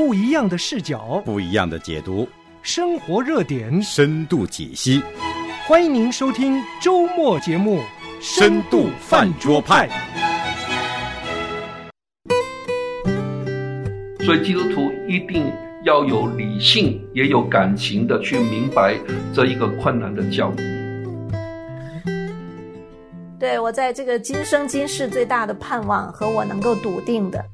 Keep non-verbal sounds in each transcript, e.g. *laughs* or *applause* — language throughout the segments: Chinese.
不一样的视角，不一样的解读，生活热点，深度解析。欢迎您收听周末节目《深度饭桌派》。所以基督徒一定要有理性，也有感情的去明白这一个困难的教育。对我在这个今生今世最大的盼望和我能够笃定的。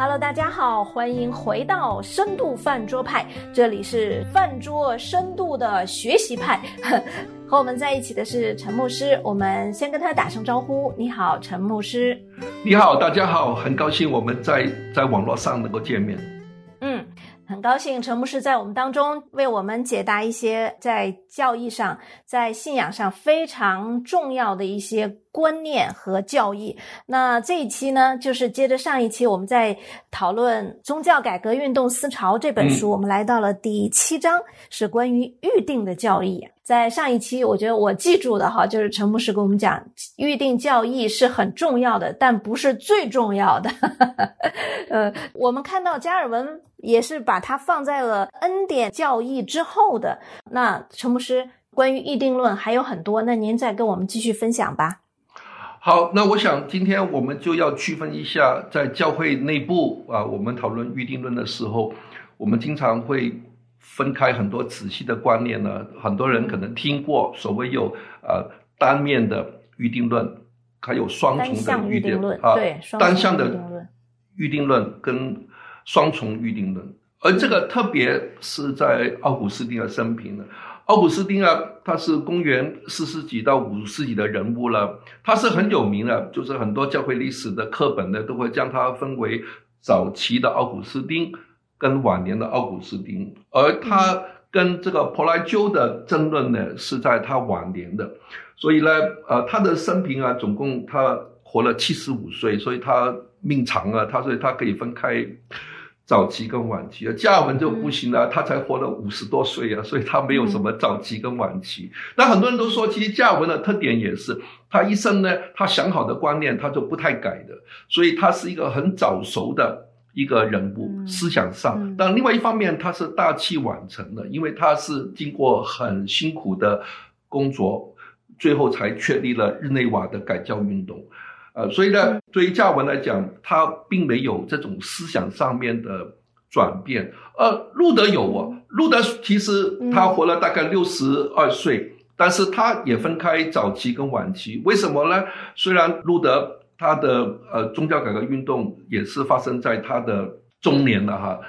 Hello，大家好，欢迎回到深度饭桌派，这里是饭桌深度的学习派。*laughs* 和我们在一起的是陈牧师，我们先跟他打声招呼。你好，陈牧师。你好，大家好，很高兴我们在在网络上能够见面。嗯，很高兴陈牧师在我们当中为我们解答一些在教义上、在信仰上非常重要的一些观念和教义。那这一期呢，就是接着上一期我们在讨论《宗教改革运动思潮》这本书，我们来到了第七章，是关于预定的教义。在上一期，我觉得我记住的哈，就是陈牧师跟我们讲，预定教义是很重要的，但不是最重要的。*laughs* 呃，我们看到加尔文也是把它放在了恩典教义之后的。那陈牧师关于预定论还有很多，那您再跟我们继续分享吧。好，那我想今天我们就要区分一下，在教会内部啊，我们讨论预定论的时候，我们经常会。分开很多仔细的观念呢，很多人可能听过所谓有呃单面的预定论，还有双重的预定论啊，单向的预定论跟双重预定论，而这个特别是在奥古斯丁的生平呢。奥古斯丁啊，他是公元四世纪到五世纪的人物了，他是很有名的，就是很多教会历史的课本呢都会将他分为早期的奥古斯丁。跟晚年的奥古斯丁，而他跟这个柏拉修的争论呢，是在他晚年的，所以呢，呃，他的生平啊，总共他活了七十五岁，所以他命长啊，他所以他可以分开早期跟晚期。加尔文就不行了，他才活了五十多岁啊，所以他没有什么早期跟晚期。那很多人都说，其实加尔文的特点也是，他一生呢，他想好的观念他就不太改的，所以他是一个很早熟的。一个人物思想上，但另外一方面，他是大器晚成的，因为他是经过很辛苦的工作，最后才确立了日内瓦的改教运动。呃，所以呢，对于加文来讲，他并没有这种思想上面的转变。呃，路德有啊，路德其实他活了大概六十二岁，但是他也分开早期跟晚期。为什么呢？虽然路德。他的呃宗教改革运动也是发生在他的中年了哈，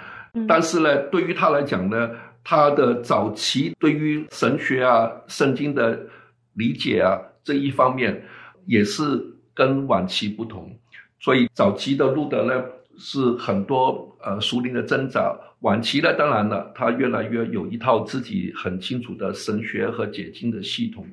但是呢，对于他来讲呢，他的早期对于神学啊、圣经的理解啊这一方面，也是跟晚期不同。所以早期的路德呢是很多呃熟灵的挣扎，晚期呢当然了，他越来越有一套自己很清楚的神学和解经的系统。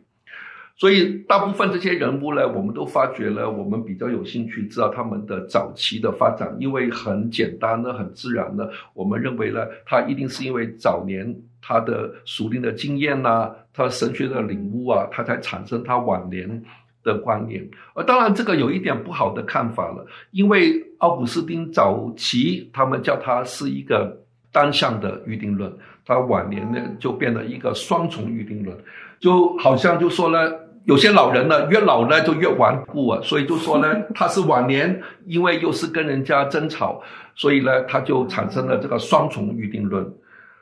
所以，大部分这些人物呢，我们都发觉了，我们比较有兴趣知道他们的早期的发展，因为很简单的、很自然的，我们认为呢，他一定是因为早年他的属灵的经验呐，他神学的领悟啊，他才产生他晚年的观念。而当然，这个有一点不好的看法了，因为奥古斯丁早期他们叫他是一个单向的预定论，他晚年呢就变了一个双重预定论，就好像就说呢。有些老人呢，越老呢就越顽固啊，所以就说呢，*laughs* 他是晚年，因为又是跟人家争吵，所以呢，他就产生了这个双重预定论。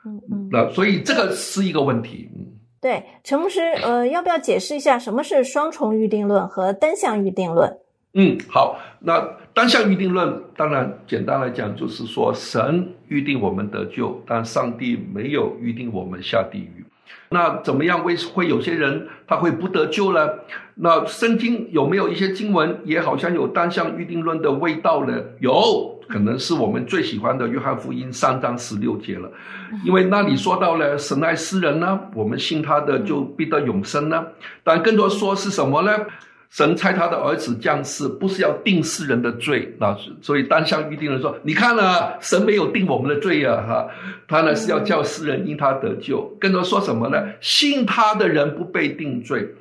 嗯嗯，那所以这个是一个问题。嗯，对，陈牧师，呃，要不要解释一下什么是双重预定论和单向预定论？嗯，好，那单向预定论，当然简单来讲就是说，神预定我们得救，但上帝没有预定我们下地狱。那怎么样？为会有些人他会不得救呢？那圣经有没有一些经文也好像有单向预定论的味道呢？有可能是我们最喜欢的约翰福音三章十六节了，*laughs* 因为那里说到了神爱世人呢，我们信他的就必得永生呢。但更多说是什么呢？神差他的儿子降世，不是要定世人的罪，那所以单向预定人说：“你看了，神没有定我们的罪呀，哈，他呢是要叫世人因他得救。更多说什么呢？信他的人不被定罪。”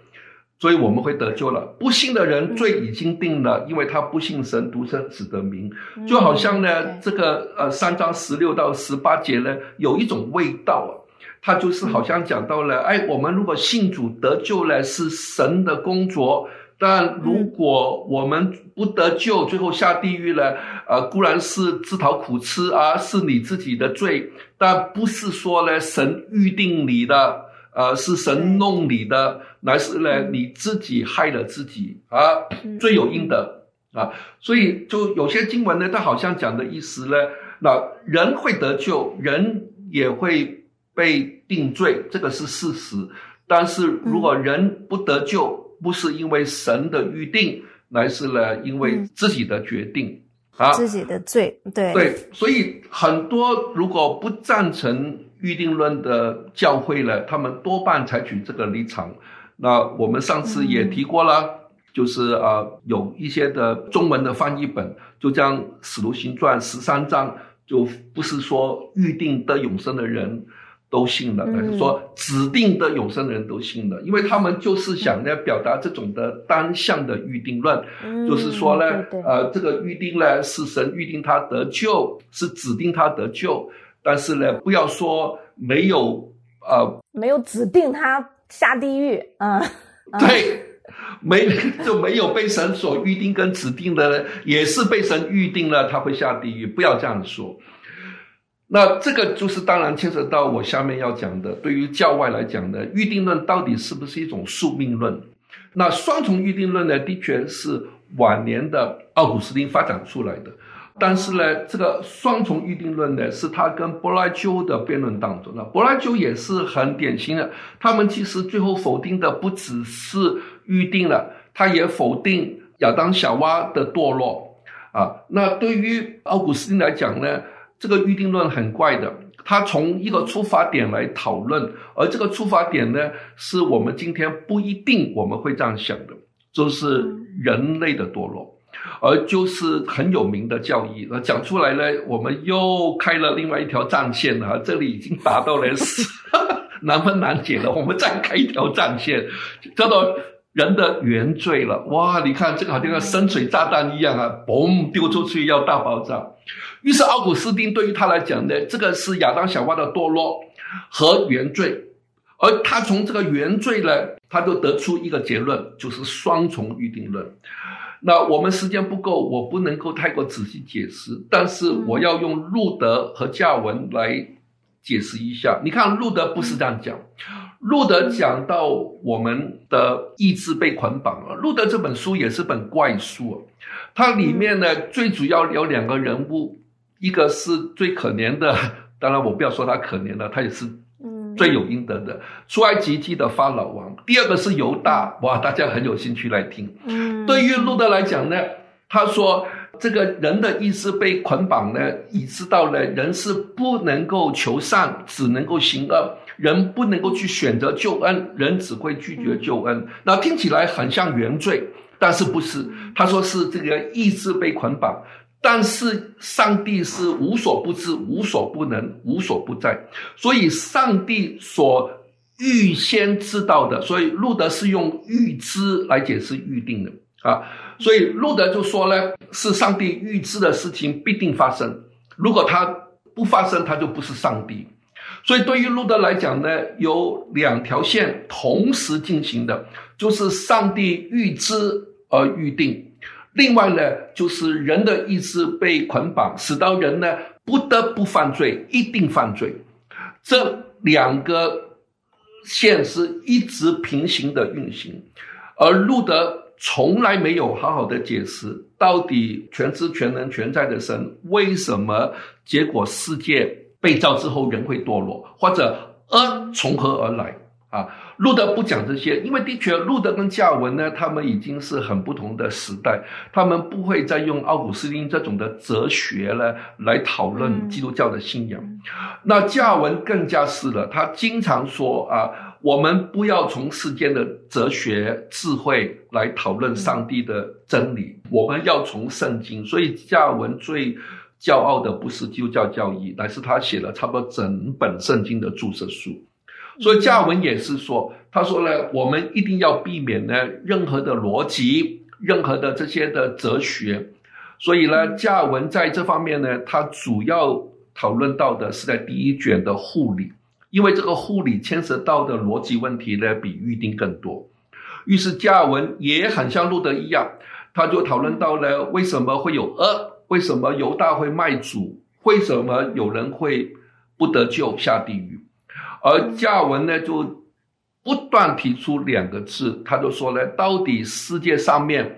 所以我们会得救了。不信的人罪已经定了，因为他不信神独生子的名。就好像呢，这个呃三章十六到十八节呢，有一种味道啊，他就是好像讲到了，哎，我们如果信主得救了，是神的工作。但如果我们不得救，最后下地狱了，呃，固然是自讨苦吃啊，是你自己的罪，但不是说呢，神预定你的，呃，是神弄你的，乃是呢你自己害了自己啊，罪有应得啊，所以就有些经文呢，它好像讲的意思呢，那人会得救，人也会被定罪，这个是事实，但是如果人不得救，不是因为神的预定，乃是呢因为自己的决定啊，自己的罪，对对，所以很多如果不赞成预定论的教会呢，他们多半采取这个立场。那我们上次也提过了，就是啊，有一些的中文的翻译本，就将《使徒行传》十三章，就不是说预定得永生的人。都信了，是说指定的有生人都信了，因为他们就是想呢表达这种的单向的预定论，就是说呢，呃，这个预定呢是神预定他得救，是指定他得救，但是呢，不要说没有呃，没有指定他下地狱，嗯，*laughs* 对，没就没有被神所预定跟指定的，也是被神预定了他会下地狱，不要这样说。那这个就是当然牵扯到我下面要讲的，对于教外来讲的预定论到底是不是一种宿命论？那双重预定论呢，的确是晚年的奥古斯丁发展出来的。但是呢，这个双重预定论呢，是他跟柏拉修的辩论当中，那柏拉修也是很典型的。他们其实最后否定的不只是预定了，他也否定亚当夏娃的堕落啊。那对于奥古斯丁来讲呢？这个预定论很怪的，他从一个出发点来讨论，而这个出发点呢，是我们今天不一定我们会这样想的，就是人类的堕落，而就是很有名的教义。那讲出来呢，我们又开了另外一条战线啊，这里已经达到了 *laughs* 难分难解了。我们再开一条战线，叫做人的原罪了。哇，你看这个好像个深水炸弹一样啊，嘣丢出去要大爆炸。于是奥古斯丁对于他来讲呢，这个是亚当小娃的堕落和原罪，而他从这个原罪呢，他就得出一个结论，就是双重预定论。那我们时间不够，我不能够太过仔细解释，但是我要用路德和加文来解释一下。你看路德不是这样讲，路德讲到我们的意志被捆绑了。路德这本书也是本怪书，它里面呢最主要有两个人物。一个是最可怜的，*laughs* 当然我不要说他可怜了，他也是最有应得的。出埃及记的法老王。第二个是犹大，哇，大家很有兴趣来听。嗯，对于路德来讲呢，他说这个人的意志被捆绑呢，已知道了人是不能够求善，只能够行恶，人不能够去选择救恩，人只会拒绝救恩。那听起来很像原罪，但是不是？他说是这个意志被捆绑。但是上帝是无所不知、无所不能、无所不在，所以上帝所预先知道的，所以路德是用预知来解释预定的啊。所以路德就说呢，是上帝预知的事情必定发生，如果它不发生，它就不是上帝。所以对于路德来讲呢，有两条线同时进行的，就是上帝预知而预定。另外呢，就是人的意志被捆绑，使到人呢不得不犯罪，一定犯罪。这两个线是一直平行的运行，而路德从来没有好好的解释，到底全知全能全在的神为什么结果世界被造之后人会堕落，或者恶从何而来啊？路德不讲这些，因为的确，路德跟加尔文呢，他们已经是很不同的时代，他们不会再用奥古斯丁这种的哲学呢来讨论基督教的信仰。那加尔文更加是了，他经常说啊，我们不要从世间的哲学智慧来讨论上帝的真理，我们要从圣经。所以加尔文最骄傲的不是基督教教义，乃是他写了差不多整本圣经的注释书。所以加尔文也是说，他说呢，我们一定要避免呢任何的逻辑，任何的这些的哲学。所以呢，加尔文在这方面呢，他主要讨论到的是在第一卷的护理，因为这个护理牵涉到的逻辑问题呢，比预定更多。于是加尔文也很像路德一样，他就讨论到了为什么会有恶，为什么犹大会卖主，为什么有人会不得救下地狱。而加尔文呢，就不断提出两个字，他就说呢，到底世界上面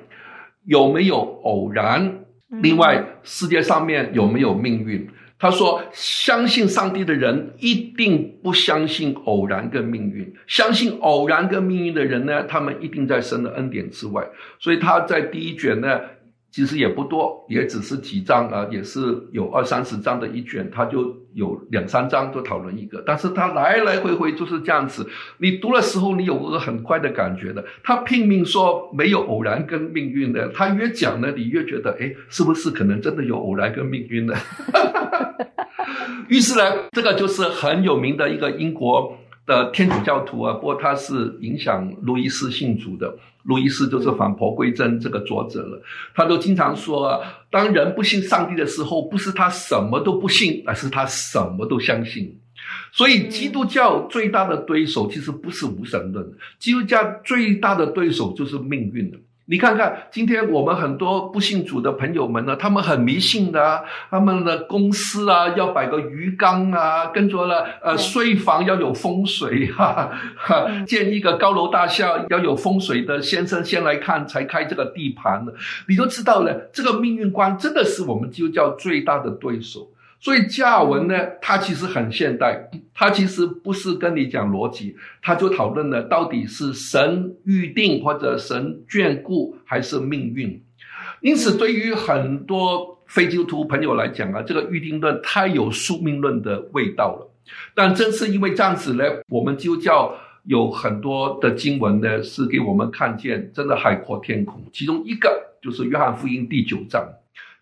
有没有偶然？另外，世界上面有没有命运？他说：“相信上帝的人一定不相信偶然跟命运。相信偶然跟命运的人呢，他们一定在神的恩典之外。所以他在第一卷呢。”其实也不多，也只是几章啊，也是有二三十章的一卷，它就有两三章就讨论一个，但是它来来回回就是这样子。你读的时候，你有个很快的感觉的。他拼命说没有偶然跟命运的，他越讲呢，你越觉得，哎，是不是可能真的有偶然跟命运呢？*laughs* 于是呢，这个就是很有名的一个英国的天主教徒啊，不过他是影响路易斯信主的。路易斯就是返璞归真这个作者了，他都经常说啊，当人不信上帝的时候，不是他什么都不信，而是他什么都相信。所以，基督教最大的对手其实不是无神论，基督教最大的对手就是命运了。你看看，今天我们很多不信主的朋友们呢，他们很迷信的，他们的公司啊要摆个鱼缸啊，跟着了呃睡房要有风水哈，哈，*laughs* 建一个高楼大厦要有风水的先生先来看才开这个地盘的，你都知道了，这个命运观真的是我们基督教最大的对手。所以加尔文呢，他其实很现代，他其实不是跟你讲逻辑，他就讨论了到底是神预定或者神眷顾还是命运。因此，对于很多非基督徒朋友来讲啊，这个预定论太有宿命论的味道了。但正是因为这样子呢，我们基督教有很多的经文呢，是给我们看见真的海阔天空。其中一个就是约翰福音第九章。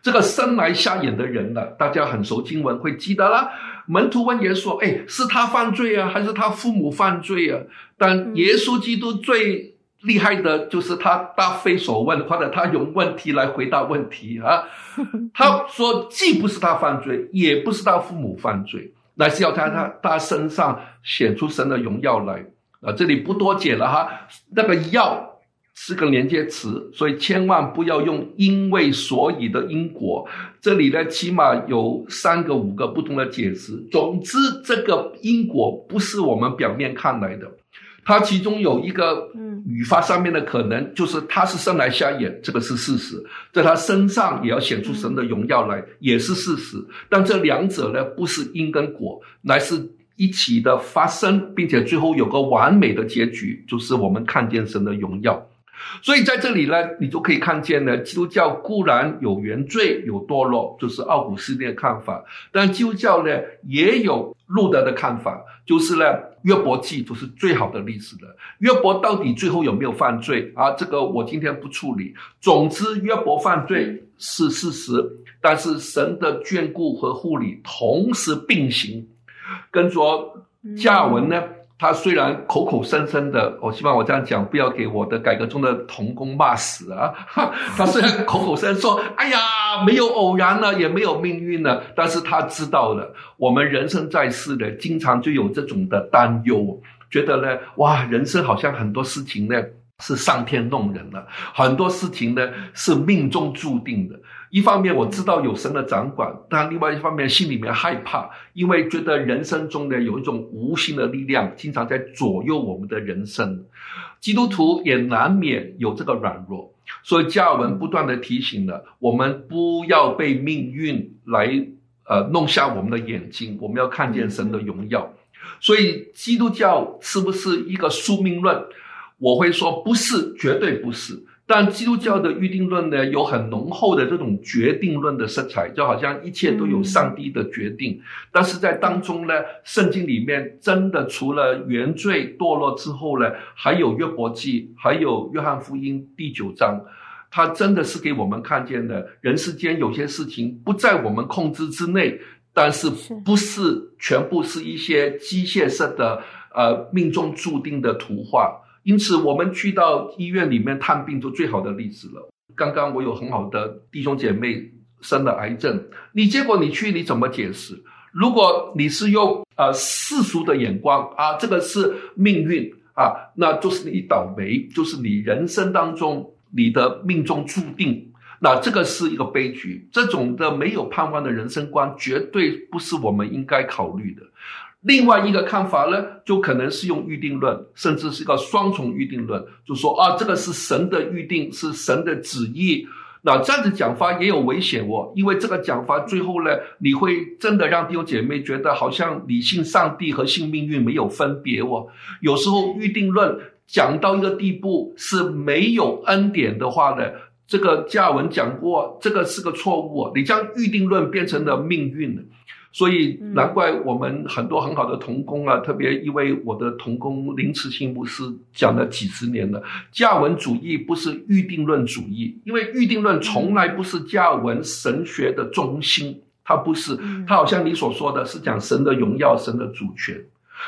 这个生来瞎眼的人呢，大家很熟经文会记得啦。门徒问耶稣：“哎，是他犯罪啊，还是他父母犯罪啊？”但耶稣基督最厉害的就是他答非所问，或者他用问题来回答问题啊。*laughs* 他说：“既不是他犯罪，也不是他父母犯罪，乃是要在他他身上显出神的荣耀来。”啊，这里不多解了哈。那个要。是个连接词，所以千万不要用“因为所以”的因果。这里呢，起码有三个、五个不同的解释。总之，这个因果不是我们表面看来的，它其中有一个语法上面的可能，就是他是生来瞎眼，这个是事实，在他身上也要显出神的荣耀来，也是事实。但这两者呢，不是因跟果，乃是一起的发生，并且最后有个完美的结局，就是我们看见神的荣耀。所以在这里呢，你就可以看见呢，基督教固然有原罪、有堕落，就是奥古斯丁的看法；但基督教呢，也有路德的看法，就是呢，约伯记就是最好的例子了。约伯到底最后有没有犯罪啊？这个我今天不处理。总之，约伯犯罪是事实，但是神的眷顾和护理同时并行，跟着加文呢。他虽然口口声声的，我希望我这样讲，不要给我的改革中的童工骂死啊！*laughs* 他虽然口口声声说：“哎呀，没有偶然了，也没有命运了。”但是他知道了，我们人生在世的，经常就有这种的担忧，觉得呢，哇，人生好像很多事情呢是上天弄人了，很多事情呢是命中注定的。一方面我知道有神的掌管，但另外一方面心里面害怕，因为觉得人生中呢有一种无形的力量，经常在左右我们的人生。基督徒也难免有这个软弱，所以加尔文不断的提醒了我们，不要被命运来呃弄瞎我们的眼睛，我们要看见神的荣耀。所以基督教是不是一个宿命论？我会说不是，绝对不是。但基督教的预定论呢，有很浓厚的这种决定论的色彩，就好像一切都有上帝的决定。但是在当中呢，圣经里面真的除了原罪堕落之后呢，还有约伯记，还有约翰福音第九章，它真的是给我们看见的，人世间有些事情不在我们控制之内，但是不是全部是一些机械式的。呃命中注定的图画。因此，我们去到医院里面探病就最好的例子了。刚刚我有很好的弟兄姐妹生了癌症，你结果你去你怎么解释？如果你是用呃世俗的眼光啊，这个是命运啊，那就是你倒霉，就是你人生当中你的命中注定。那这个是一个悲剧，这种的没有盼望的人生观，绝对不是我们应该考虑的。另外一个看法呢，就可能是用预定论，甚至是一个双重预定论，就说啊，这个是神的预定，是神的旨意。那这样子讲法也有危险哦，因为这个讲法最后呢，你会真的让弟兄姐妹觉得好像你信上帝和信命运没有分别哦。有时候预定论讲到一个地步是没有恩典的话呢。这个加文讲过，这个是个错误。你将预定论变成了命运，所以难怪我们很多很好的童工啊，特别一位我的童工林慈信牧师讲了几十年了。加尔文主义不是预定论主义，因为预定论从来不是加尔文神学的中心，它不是，它好像你所说的是讲神的荣耀、神的主权。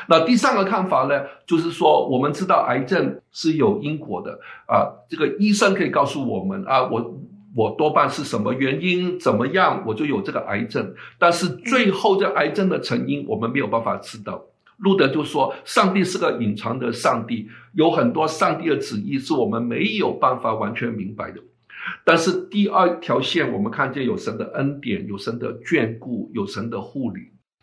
那第三个看法呢，就是说，我们知道癌症是有因果的啊，这个医生可以告诉我们啊，我我多半是什么原因怎么样，我就有这个癌症。但是最后这癌症的成因，我们没有办法知道。路德就说，上帝是个隐藏的上帝，有很多上帝的旨意是我们没有办法完全明白的。但是第二条线，我们看见有神的恩典，有神的眷顾，有神的护理。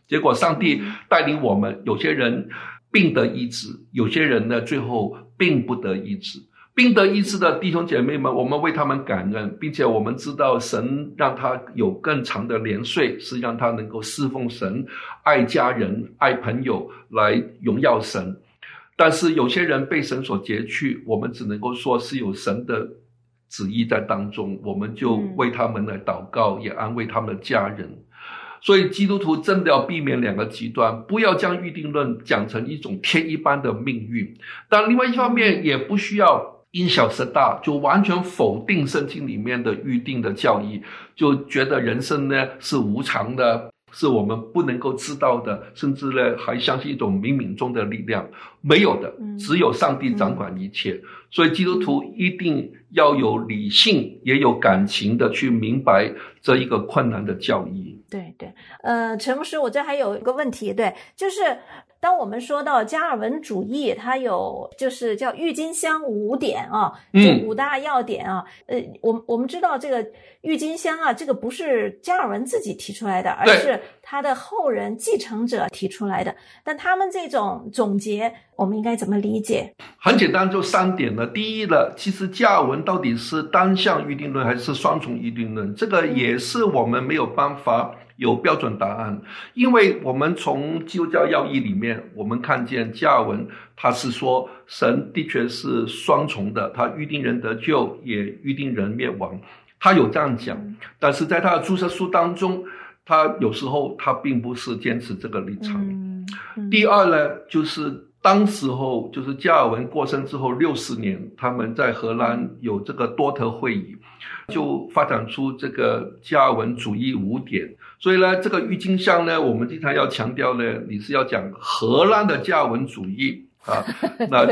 结果，上帝带领我们，有些人病得医治，有些人呢，最后并不得医治。病得医治的弟兄姐妹们，我们为他们感恩，并且我们知道神让他有更长的年岁，是让他能够侍奉神、爱家人、爱朋友，来荣耀神。但是有些人被神所劫去，我们只能够说是有神的旨意在当中，我们就为他们来祷告，也安慰他们的家人。所以基督徒真的要避免两个极端，不要将预定论讲成一种天一般的命运。但另外一方面，也不需要因小失大，就完全否定圣经里面的预定的教义，就觉得人生呢是无常的。是我们不能够知道的，甚至呢还相信一种冥冥中的力量，没有的，只有上帝掌管一切。所以基督徒一定要有理性，也有感情的去明白这一个困难的教义。对对，呃，陈牧师，我这还有一个问题，对，就是。当我们说到加尔文主义，它有就是叫郁金香五点啊，这五大要点啊。呃，我我们知道这个郁金香啊，这个不是加尔文自己提出来的，而是他的后人继承者提出来的。但他们这种总结，我们应该怎么理解？很简单，就三点了。第一呢，其实加尔文到底是单向预定论还是双重预定论，这个也是我们没有办法。有标准答案，因为我们从基督教要义里面，我们看见加尔文他是说神的确是双重的，他预定人得救，也预定人灭亡，他有这样讲。但是在他的注册书当中，他有时候他并不是坚持这个立场。第二呢，就是当时候就是加尔文过身之后六十年，他们在荷兰有这个多特会议。就发展出这个加尔文主义五点，所以呢，这个郁金香呢，我们经常要强调呢，你是要讲荷兰的加文主义啊。*laughs* 那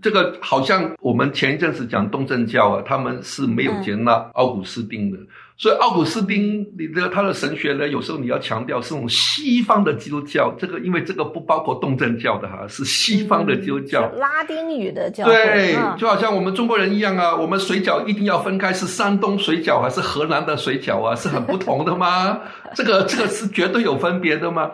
这个好像我们前一阵子讲东正教啊，他们是没有接纳奥古斯丁的。所以奥古斯丁，你的他的神学呢，有时候你要强调是种西方的基督教，这个因为这个不包括东正教的哈，是西方的基督教，拉丁语的教。对，就好像我们中国人一样啊，我们水饺一定要分开，是山东水饺还是河南的水饺啊，是很不同的吗？*laughs* 这个这个是绝对有分别的吗？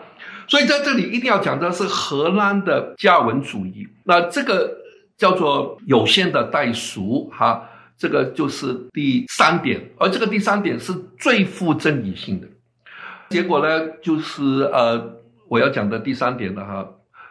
所以在这里一定要讲的是荷兰的加文主义，那这个叫做有限的代赎哈。这个就是第三点，而这个第三点是最富争议性的。结果呢，就是呃，我要讲的第三点了哈，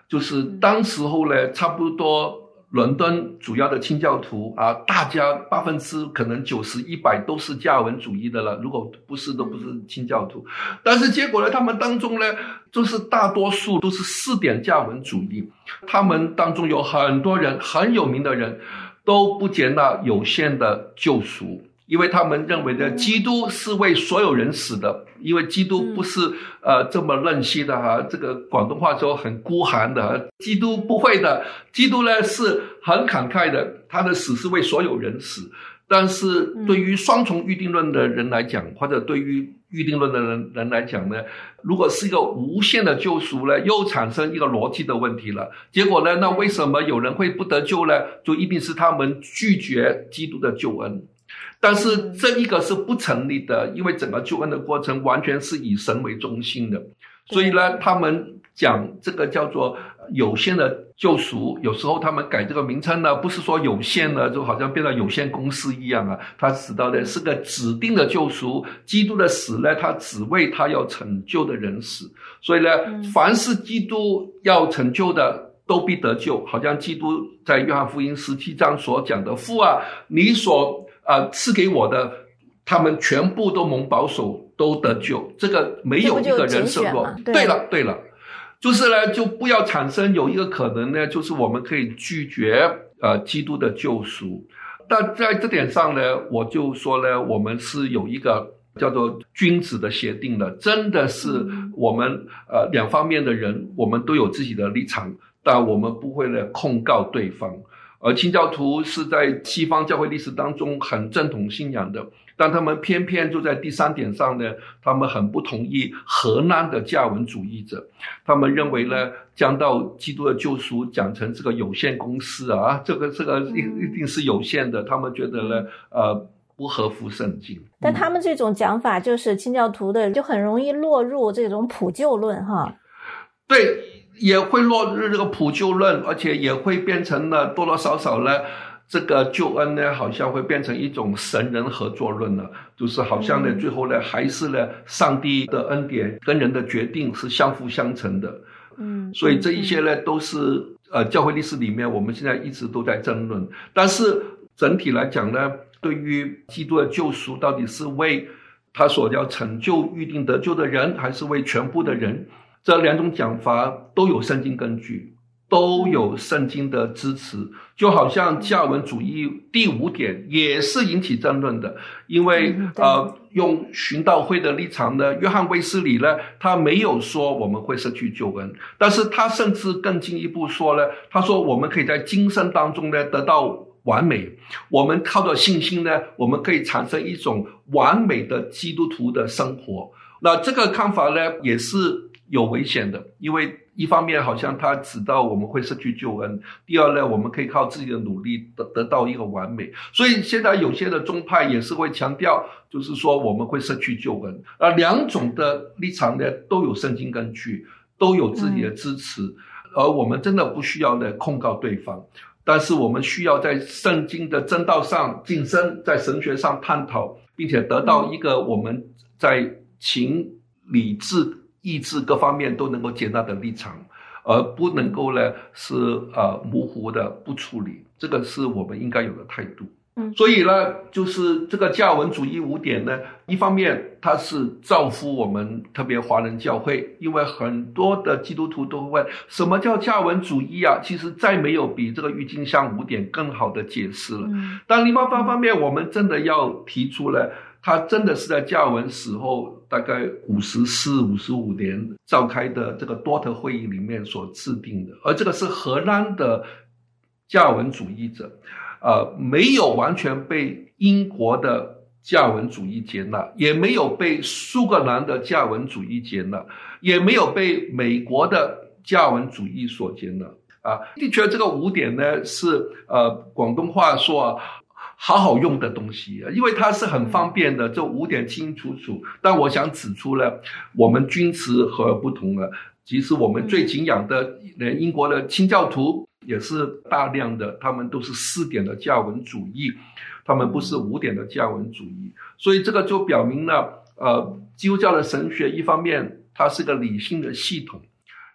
就是当时候呢，差不多伦敦主要的清教徒啊，大家百分之可能九十一百都是加文主义的了，如果不是都不是清教徒。但是结果呢，他们当中呢，就是大多数都是四点加文主义，他们当中有很多人很有名的人。都不接纳有限的救赎，因为他们认为的基督是为所有人死的，因为基督不是呃这么任性的哈，这个广东话说很孤寒的，基督不会的，基督呢是很慷慨的，他的死是为所有人死。但是对于双重预定论的人来讲，或者对于预定论的人人来讲呢，如果是一个无限的救赎呢，又产生一个逻辑的问题了。结果呢，那为什么有人会不得救呢？就一定是他们拒绝基督的救恩。但是这一个是不成立的，因为整个救恩的过程完全是以神为中心的，所以呢，他们讲这个叫做有限的救赎。有时候他们改这个名称呢，不是说有限呢，就好像变成有限公司一样啊。他指到的是个指定的救赎，基督的死呢，他只为他要成就的人死。所以呢，凡是基督要成就的，都必得救。好像基督在约翰福音十七章所讲的：“父啊，你所。”啊，赐给我的，他们全部都蒙保守，都得救。这个没有一个人胜过。对了，对了，就是呢，就不要产生有一个可能呢，就是我们可以拒绝呃基督的救赎。但在这点上呢，我就说呢，我们是有一个叫做君子的协定的，真的是我们呃两方面的人，我们都有自己的立场，但我们不会呢控告对方。而清教徒是在西方教会历史当中很正统信仰的，但他们偏偏就在第三点上呢，他们很不同意荷兰的加文主义者，他们认为呢，将到基督的救赎讲成这个有限公司啊，这个这个一一定是有限的，他们觉得呢，呃，不合乎圣经。但他们这种讲法就是清教徒的，就很容易落入这种普救论哈。对。也会落入这个普救论，而且也会变成了多多少少呢，这个救恩呢，好像会变成一种神人合作论了，就是好像呢，最后呢，还是呢，上帝的恩典跟人的决定是相辅相成的。嗯，所以这一些呢，都是呃，教会历史里面我们现在一直都在争论。但是整体来讲呢，对于基督的救赎，到底是为他所要成就预定得救的人，还是为全部的人？这两种讲法都有圣经根据，都有圣经的支持，就好像加文主义第五点也是引起争论的，因为呃，用寻道会的立场呢，约翰卫斯理呢，他没有说我们会失去救恩，但是他甚至更进一步说呢，他说我们可以在今生当中呢得到完美，我们靠着信心呢，我们可以产生一种完美的基督徒的生活。那这个看法呢，也是。有危险的，因为一方面好像他知道我们会失去救恩，第二呢，我们可以靠自己的努力得得到一个完美。所以现在有些的宗派也是会强调，就是说我们会失去救恩。而，两种的立场呢都有圣经根据，都有自己的支持，而我们真的不需要呢控告对方，但是我们需要在圣经的正道上晋升，在神学上探讨，并且得到一个我们在情理智。意志各方面都能够接纳的立场，而不能够呢是呃模糊的不处理，这个是我们应该有的态度。嗯，所以呢，就是这个教文主义五点呢，一方面它是造福我们特别华人教会，因为很多的基督徒都会问什么叫教文主义啊？其实再没有比这个郁金香五点更好的解释了。但另外方方面，我们真的要提出了。他真的是在教文死后大概五十四、五十五年召开的这个多特会议里面所制定的，而这个是荷兰的加文主义者，呃，没有完全被英国的加文主义接纳，也没有被苏格兰的加文主义接纳，也没有被美国的加文主义所接纳。啊，的确，这个五点呢是呃广东话说。好好用的东西，因为它是很方便的，这五点清清楚楚。但我想指出了，我们君子和而不同了。其实我们最敬仰的，连英国的清教徒也是大量的，他们都是四点的教文主义，他们不是五点的教文主义。所以这个就表明了，呃，基督教的神学一方面它是个理性的系统。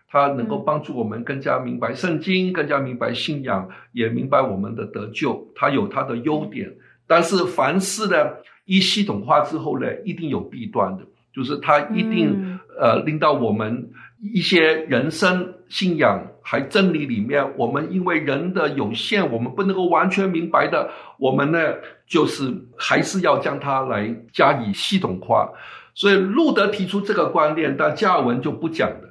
它能够帮助我们更加明白圣经，更加明白信仰，也明白我们的得救。它有它的优点，但是凡事呢，一系统化之后呢，一定有弊端的，就是它一定呃令到我们一些人生信仰还真理里面，我们因为人的有限，我们不能够完全明白的，我们呢就是还是要将它来加以系统化。所以路德提出这个观念，但加尔文就不讲的。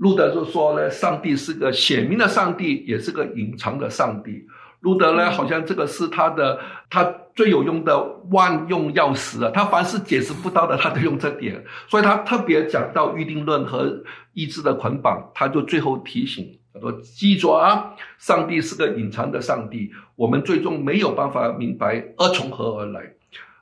路德就说呢，上帝是个显明的上帝，也是个隐藏的上帝。路德呢，好像这个是他的他最有用的万用钥匙啊！他凡是解释不到的，他都用这点。所以他特别讲到预定论和意志的捆绑，他就最后提醒他说：“记住啊，上帝是个隐藏的上帝，我们最终没有办法明白而从何而来。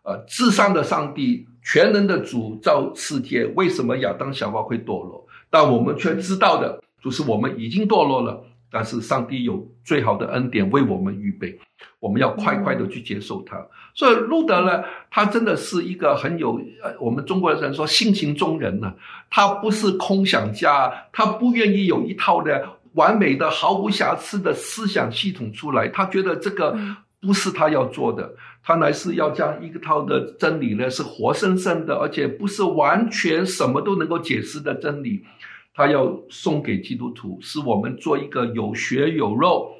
呃，至上的上帝，全能的主造世界，为什么亚当夏娃会堕落？但我们却知道的就是我们已经堕落了。”但是上帝有最好的恩典为我们预备，我们要快快的去接受它。所以路德呢，他真的是一个很有呃，我们中国人说性情中人呢，他不是空想家，他不愿意有一套的完美的、毫无瑕疵的思想系统出来，他觉得这个不是他要做的，他乃是要将一个套的真理呢，是活生生的，而且不是完全什么都能够解释的真理。他要送给基督徒，是我们做一个有血有肉，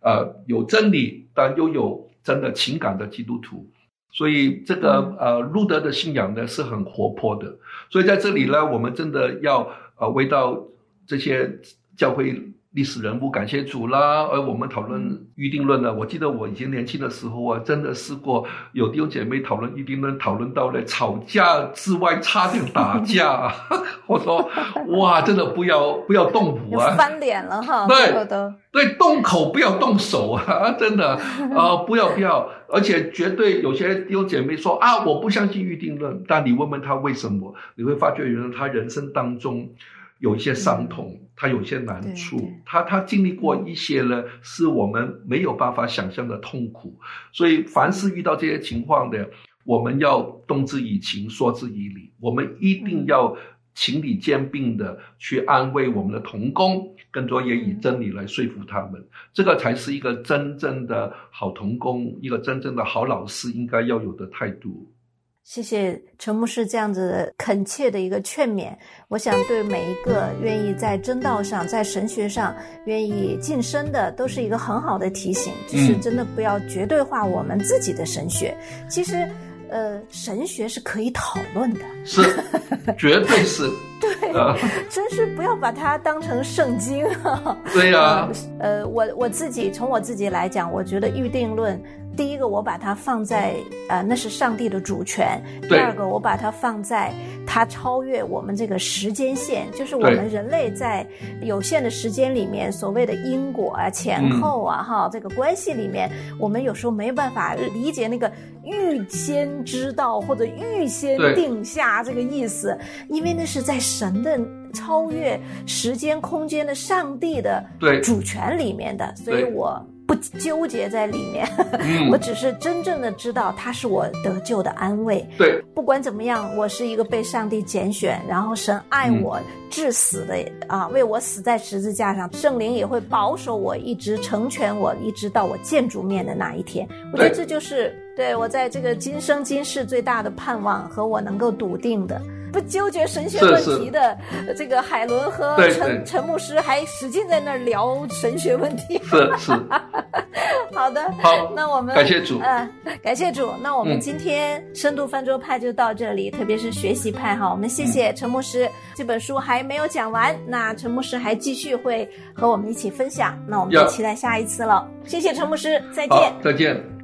呃，有真理但又有真的情感的基督徒。所以这个呃，路德的信仰呢是很活泼的。所以在这里呢，我们真的要呃，为到这些教会。历史人物感谢主啦，而我们讨论预定论呢。我记得我以前年轻的时候啊，真的试过有弟兄姐妹讨论预定论，讨论到了吵架之外，差点打架。*laughs* 我说哇，真的不要不要动武啊，翻脸了哈。对对，动口不要动手啊，*laughs* 真的啊，不要不要，而且绝对有些弟兄姐妹说啊，我不相信预定论，但你问问他为什么，你会发觉原来他人生当中。有一些伤痛，他有些难处，他他经历过一些呢，是我们没有办法想象的痛苦。所以，凡是遇到这些情况的，我们要动之以情，说之以理，我们一定要情理兼并的去安慰我们的童工，更多也以真理来说服他们。这个才是一个真正的好童工，一个真正的好老师应该要有的态度。谢谢陈牧师这样子恳切的一个劝勉，我想对每一个愿意在真道上、在神学上愿意晋升的，都是一个很好的提醒。就是真的不要绝对化我们自己的神学。其实，呃，神学是可以讨论的，是，绝对是。*laughs* 对，*laughs* 真是不要把它当成圣经。对呀。呃，我我自己从我自己来讲，我觉得预定论。第一个，我把它放在呃，那是上帝的主权；第二个，我把它放在它超越我们这个时间线，就是我们人类在有限的时间里面所谓的因果啊、前后啊、哈这个关系里面，我们有时候没有办法理解那个预先知道或者预先定下这个意思，因为那是在神的超越时间空间的上帝的主权里面的，所以我。不纠结在里面，*laughs* 我只是真正的知道他是我得救的安慰。对，不管怎么样，我是一个被上帝拣选，然后神爱我至死的啊，为我死在十字架上，圣灵也会保守我，一直成全我，一直到我见主面的那一天。我觉得这就是对我在这个今生今世最大的盼望和我能够笃定的。不纠结神学问题的这个海伦和陈陈牧师还使劲在那儿聊神学问题。是是，*laughs* 好的，好，那我们感谢主，嗯，感谢主。那我们今天深度饭桌派就到这里，特别是学习派哈，我们谢谢陈牧师。这本书还没有讲完，那陈牧师还继续会和我们一起分享。那我们就期待下一次了。谢谢陈牧师，再见，再见。